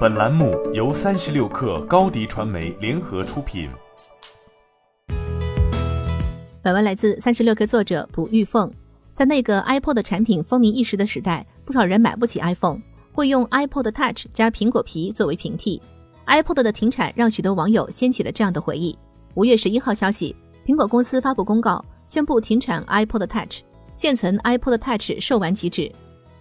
本栏目由三十六氪高低传媒联合出品。本文来自三十六氪作者卜玉凤。在那个 iPod 产品风靡一时的时代，不少人买不起 iPhone，会用 iPod Touch 加苹果皮作为平替。iPod 的停产让许多网友掀起了这样的回忆。五月十一号消息，苹果公司发布公告，宣布停产 iPod Touch，现存 iPod Touch 售完即止。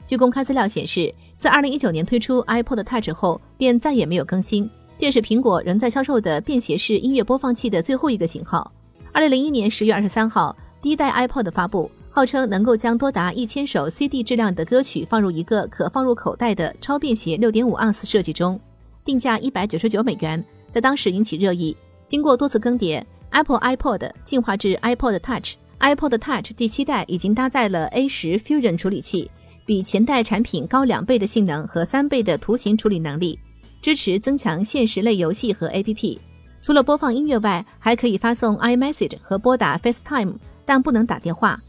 据公开资料显示，自2019年推出 iPod Touch 后，便再也没有更新。这是苹果仍在销售的便携式音乐播放器的最后一个型号。2001年10月23号，第一代 iPod 发布，号称能够将多达一千首 CD 质量的歌曲放入一个可放入口袋的超便携6.5盎司设计中，定价199美元，在当时引起热议。经过多次更迭，Apple iPod 进化至 iPod Touch，iPod Touch 第七代已经搭载了 A10 Fusion 处理器。比前代产品高两倍的性能和三倍的图形处理能力，支持增强现实类游戏和 APP。除了播放音乐外，还可以发送 iMessage 和拨打 FaceTime，但不能打电话。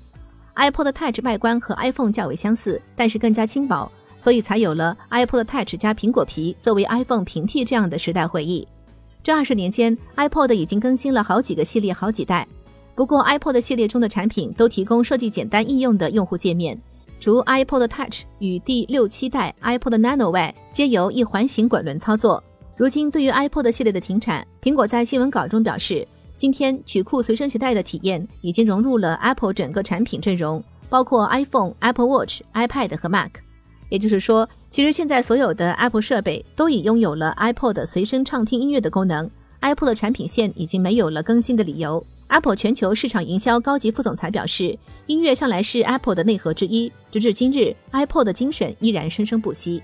iPod Touch 外观和 iPhone 较为相似，但是更加轻薄，所以才有了 iPod Touch 加苹果皮作为 iPhone 平替这样的时代回忆。这二十年间，iPod 已经更新了好几个系列、好几代。不过，iPod 系列中的产品都提供设计简单易用的用户界面。除 iPod Touch 与第六七代 iPod Nano 外，皆由一环形滚轮操作。如今，对于 iPod 系列的停产，苹果在新闻稿中表示，今天曲库随身携带的体验已经融入了 Apple 整个产品阵容，包括 iPhone、Apple Watch、iPad 和 Mac。也就是说，其实现在所有的 Apple 设备都已拥有了 iPod 随身畅听音乐的功能，Apple 的产品线已经没有了更新的理由。Apple 全球市场营销高级副总裁表示，音乐向来是 Apple 的内核之一，直至今日，Apple 的精神依然生生不息。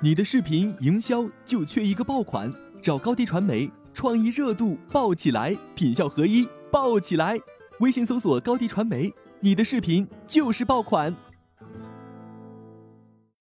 你的视频营销就缺一个爆款，找高低传媒，创意热度爆起来，品效合一爆起来。微信搜索高低传媒，你的视频就是爆款。